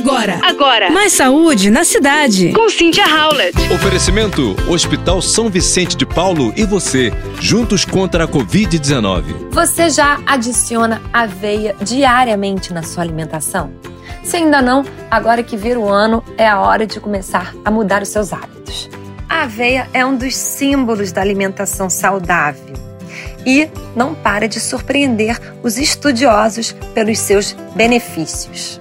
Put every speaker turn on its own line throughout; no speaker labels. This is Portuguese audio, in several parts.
Agora.
Agora.
Mais saúde na cidade.
Com Cynthia Howlett.
Oferecimento: Hospital São Vicente de Paulo e você, juntos contra a Covid-19.
Você já adiciona aveia diariamente na sua alimentação? Se ainda não, agora que vira o ano, é a hora de começar a mudar os seus hábitos. A aveia é um dos símbolos da alimentação saudável e não para de surpreender os estudiosos pelos seus benefícios.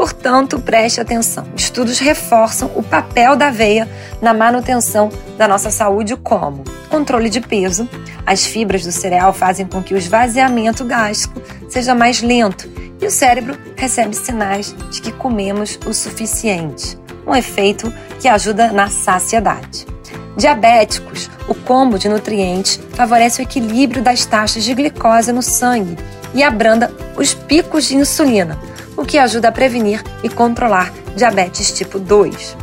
Portanto, preste atenção. Estudos reforçam o papel da aveia na manutenção da nossa saúde, como controle de peso. As fibras do cereal fazem com que o esvaziamento gástrico seja mais lento e o cérebro recebe sinais de que comemos o suficiente. Um efeito que ajuda na saciedade. Diabéticos, o combo de nutrientes favorece o equilíbrio das taxas de glicose no sangue e abranda os picos de insulina o que ajuda a prevenir e controlar diabetes tipo 2.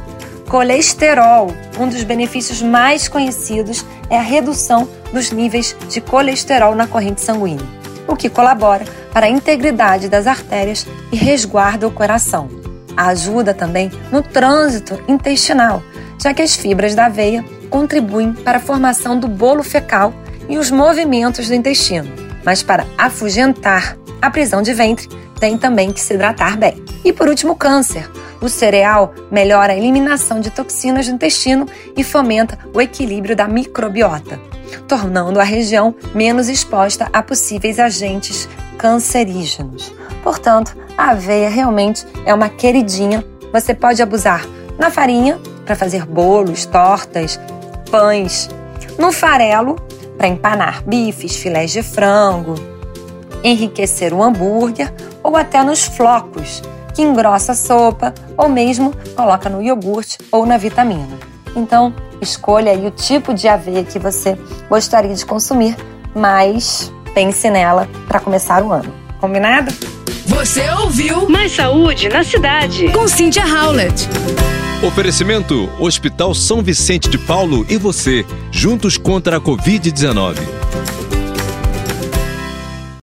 Colesterol. Um dos benefícios mais conhecidos é a redução dos níveis de colesterol na corrente sanguínea, o que colabora para a integridade das artérias e resguarda o coração. Ajuda também no trânsito intestinal, já que as fibras da aveia contribuem para a formação do bolo fecal e os movimentos do intestino. Mas para afugentar a prisão de ventre, tem também que se hidratar bem. E por último, câncer. O cereal melhora a eliminação de toxinas do intestino e fomenta o equilíbrio da microbiota, tornando a região menos exposta a possíveis agentes cancerígenos. Portanto, a aveia realmente é uma queridinha. Você pode abusar na farinha para fazer bolos, tortas, pães, no farelo para empanar bifes, filés de frango, enriquecer o hambúrguer ou até nos flocos, que engrossa a sopa ou mesmo coloca no iogurte ou na vitamina. Então, escolha aí o tipo de aveia que você gostaria de consumir, mas pense nela para começar o ano. Combinado?
Você ouviu
Mais saúde na cidade.
com Cynthia Howlett.
Oferecimento: Hospital São Vicente de Paulo e você, juntos contra a Covid-19.